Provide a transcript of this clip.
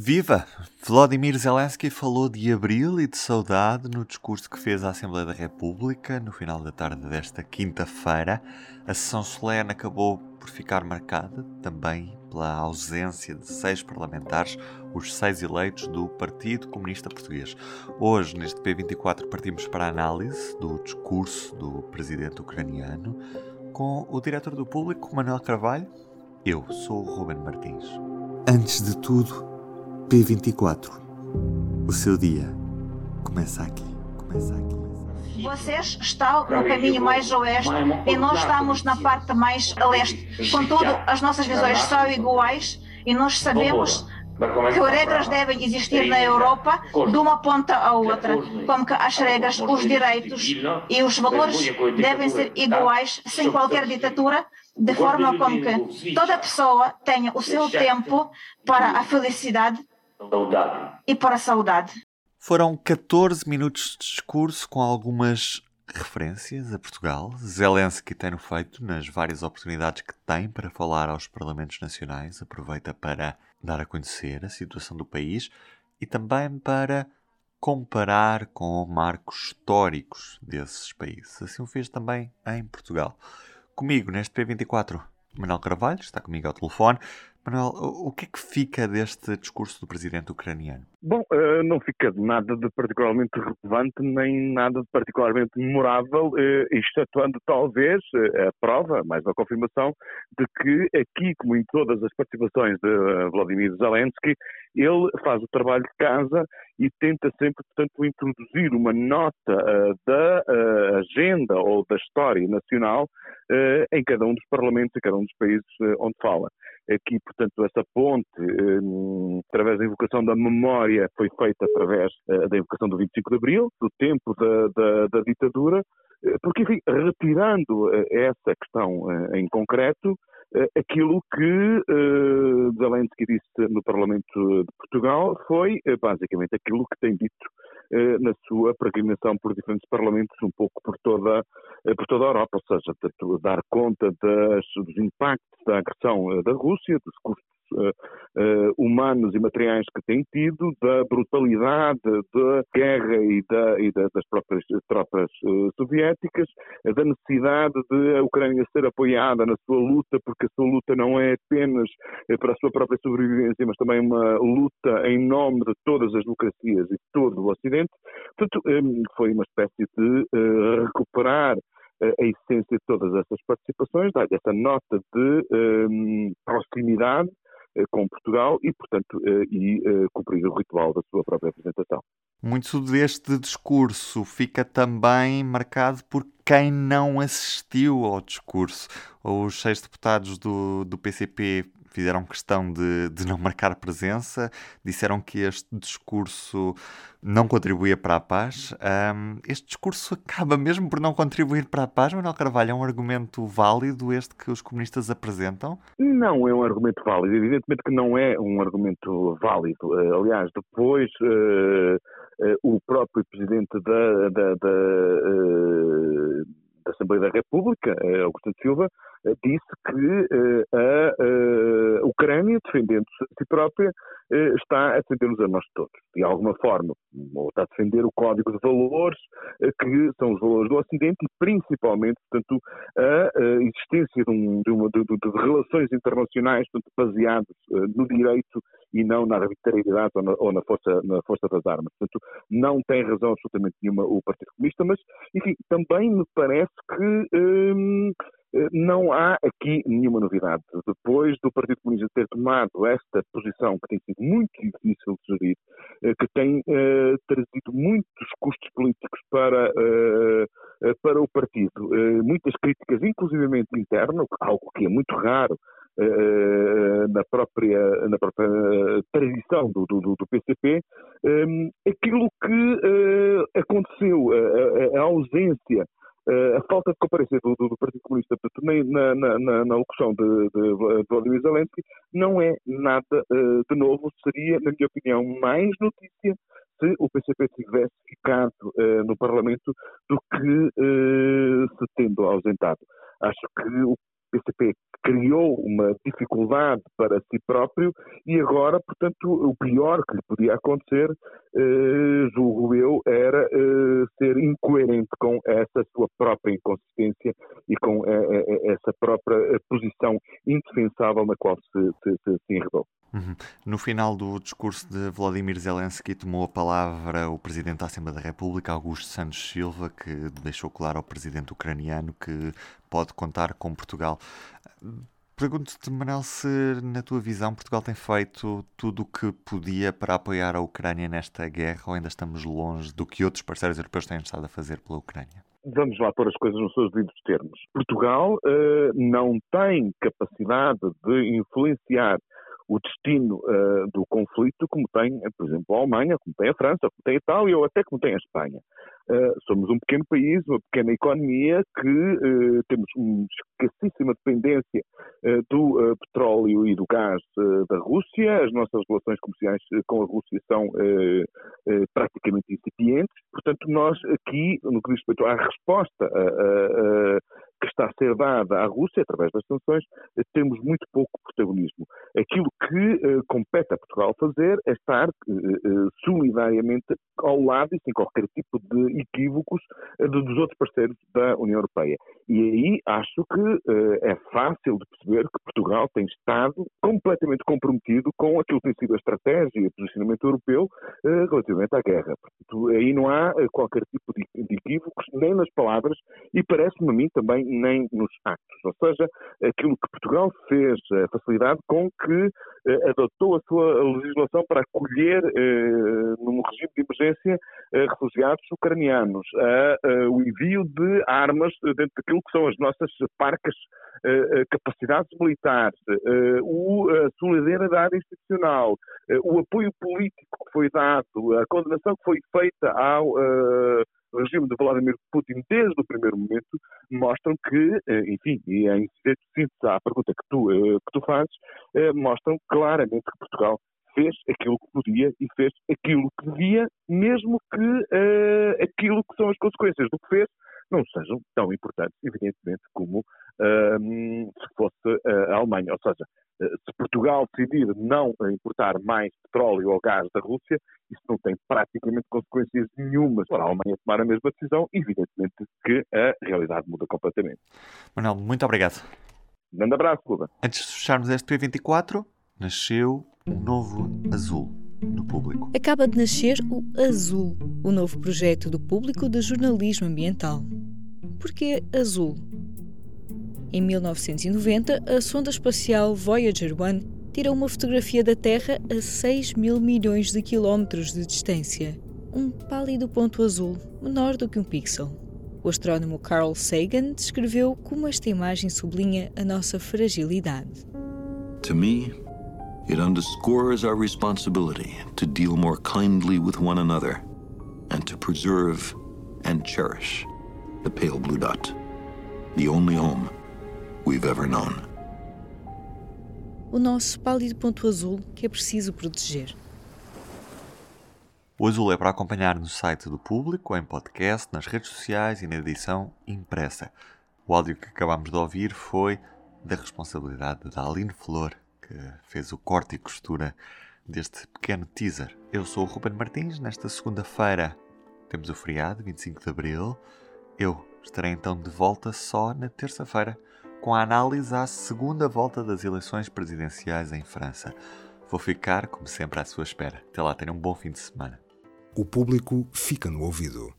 Viva! Vladimir Zelensky falou de abril e de saudade no discurso que fez à Assembleia da República no final da tarde desta quinta-feira. A sessão solene acabou por ficar marcada também pela ausência de seis parlamentares, os seis eleitos do Partido Comunista Português. Hoje, neste P24, partimos para a análise do discurso do presidente ucraniano com o diretor do público, Manuel Carvalho. Eu sou o Ruben Martins. Antes de tudo, P24. O seu dia começa aqui. Começa aqui. Vocês estão no caminho mais oeste e nós estamos na parte mais a leste. Contudo, as nossas visões são iguais e nós sabemos que regras devem existir na Europa de uma ponta à outra, como que as regras, os direitos e os valores devem ser iguais sem qualquer ditadura de forma como que toda pessoa tenha o seu tempo para a felicidade saudade. E para a saudade. Foram 14 minutos de discurso com algumas referências a Portugal. Zelensky tem-no feito nas várias oportunidades que tem para falar aos parlamentos nacionais. Aproveita para dar a conhecer a situação do país e também para comparar com marcos históricos desses países. Assim o fez também em Portugal. Comigo neste P24, Manuel Carvalho, está comigo ao telefone. Manuel, o que é que fica deste discurso do presidente ucraniano? Bom, eh, não fica nada de particularmente relevante, nem nada de particularmente memorável, eh, excetuando talvez eh, a prova, mais a confirmação, de que aqui, como em todas as participações de Vladimir Zelensky, ele faz o trabalho de casa e tenta sempre, portanto, introduzir uma nota da agenda ou da história nacional em cada um dos parlamentos, em cada um dos países onde fala. Aqui, portanto, essa ponte, através da invocação da memória, foi feita através da invocação do 25 de Abril, do tempo da, da, da ditadura, porque, enfim, retirando essa questão em concreto, aquilo que Zelensky disse no Parlamento de Portugal foi basicamente aquilo que tem dito na sua peregrinação por diferentes parlamentos, um pouco por toda, por toda a Europa, ou seja, dar conta das, dos impactos da agressão da Rússia, dos custos uh, uh, humanos e materiais que tem tido, da brutalidade da guerra e, da, e da, das próprias tropas uh, soviéticas, da necessidade de a Ucrânia ser apoiada na sua luta, porque a sua luta não é apenas para a sua própria sobrevivência, mas também uma luta em nome de todas as democracias e todo o Ocidente. Portanto, foi uma espécie de recuperar a essência de todas essas participações, dar essa nota de um, proximidade eh, com Portugal e, portanto, eh, e eh, cumprir o ritual da sua própria apresentação. Muito deste discurso fica também marcado por quem não assistiu ao discurso. Os seis deputados do, do PCP fizeram questão de, de não marcar presença, disseram que este discurso não contribuía para a paz. Um, este discurso acaba mesmo por não contribuir para a paz, Manuel Carvalho? É um argumento válido este que os comunistas apresentam? Não é um argumento válido. Evidentemente que não é um argumento válido. Uh, aliás, depois uh, uh, o próprio presidente da, da, da da Assembleia da República, Augusto Silva, eh, disse que eh, a, Ucrânia, defendendo-se a si própria, eh, está a defender-nos a nós todos, de alguma forma, ou está a defender o código de valores, que são os valores do Ocidente e principalmente, portanto, a existência de, um, de, uma, de, de relações internacionais portanto, baseadas no direito e não na arbitrariedade ou na, ou na, força, na força das armas. Portanto, não tem razão absolutamente nenhuma o Partido Comunista, mas, enfim, também me parece que hum, não há aqui nenhuma novidade. Depois do Partido Comunista ter tomado esta posição, que tem sido muito difícil de gerir, eh, que tem uh, trazido muitos custos políticos para, uh, para o partido, uh, muitas críticas, inclusivamente interno, algo que é muito raro na própria, na própria tradição do, do, do PCP, aquilo que aconteceu, a, a, ausência a falta de comparecência do, do, Partido Comunista na, na, na, na locução de, de, de Vladimir Zelensky não é nada uh, de novo. Seria, na minha opinião, mais notícia se o PCP tivesse ficado uh, no Parlamento do que se tendo ausentado. Acho que o PCP criou uma dificuldade para si próprio e agora, portanto, o pior que lhe podia acontecer, eh, julgo eu, era eh, ser incoerente com essa sua própria inconsistência e com eh, essa própria posição indefensável na qual se, se, se, se enredou. Uhum. No final do discurso de Vladimir Zelensky, tomou a palavra o Presidente da Assembleia da República, Augusto Santos Silva, que deixou claro ao Presidente ucraniano que pode contar com Portugal. Pergunto-te, Manel, se na tua visão Portugal tem feito tudo o que podia para apoiar a Ucrânia nesta guerra ou ainda estamos longe do que outros parceiros europeus têm estado a fazer pela Ucrânia? Vamos lá pôr as coisas nos seus devidos termos. Portugal uh, não tem capacidade de influenciar o destino uh, do conflito, como tem, por exemplo, a Alemanha, como tem a França, como tem a Itália ou até como tem a Espanha. Uh, somos um pequeno país, uma pequena economia que uh, temos uma escassíssima dependência do petróleo e do gás da Rússia. As nossas relações comerciais com a Rússia são praticamente incipientes. Portanto, nós aqui, no que diz respeito à resposta a, que está a ser dada à Rússia através das sanções, eh, temos muito pouco protagonismo. Aquilo que uh, compete a Portugal fazer é estar uh, uh, solidariamente ao lado e sem qualquer tipo de equívocos dos outros parceiros da União Europeia. E aí acho que é fácil de perceber que Portugal tem estado completamente comprometido com aquilo que tem sido a estratégia e o posicionamento europeu relativamente à guerra. Portanto, aí não há qualquer tipo de, de equívocos, nem nas palavras, e parece-me a mim também nem nos actos. Ou seja, aquilo que Portugal fez, a facilidade com que eh, adotou a sua legislação para acolher, eh, num regime de emergência, eh, refugiados ucranianos, o envio de armas dentro daquilo que são as nossas parcas capacidades militares, a solidariedade institucional, o apoio político que foi dado, a condenação que foi feita ao regime de Vladimir Putin desde o primeiro momento mostram que, eh, enfim, e em síntese à pergunta que tu, eh, que tu fazes, eh, mostram claramente que Portugal fez aquilo que podia e fez aquilo que devia, mesmo que uh, aquilo que são as consequências do que fez não sejam tão importantes, evidentemente, como uh, se fosse a Alemanha. Ou seja, se Portugal decidir não importar mais petróleo ou gás da Rússia, isso não tem praticamente consequências nenhumas para a Alemanha tomar a mesma decisão, evidentemente que a realidade muda completamente. Manuel, muito obrigado. Um grande abraço, Cuba. Antes de fecharmos este P24, nasceu um novo azul no público. Acaba de nascer o Azul, o novo projeto do público de jornalismo ambiental. Porquê azul? Em 1990, a sonda espacial Voyager 1 tirou uma fotografia da Terra a 6 mil milhões de quilómetros de distância. Um pálido ponto azul, menor do que um pixel. O astrónomo Carl Sagan descreveu como esta imagem sublinha a nossa fragilidade. To me, it underscores our responsibility to deal more kindly with one another and to preserve and cherish the pale blue dot, the only home we've ever known. O nosso pálido ponto azul que é preciso proteger. O azul é para acompanhar no site do público, em podcast, nas redes sociais e na edição impressa. O áudio que acabamos de ouvir foi da responsabilidade da Aline Flor, que fez o corte e costura deste pequeno teaser. Eu sou o Ruben Martins. Nesta segunda-feira temos o feriado, 25 de abril. Eu estarei então de volta só na terça-feira com a análise à segunda volta das eleições presidenciais em França. Vou ficar, como sempre, à sua espera. Até lá, tenham um bom fim de semana. O público fica no ouvido.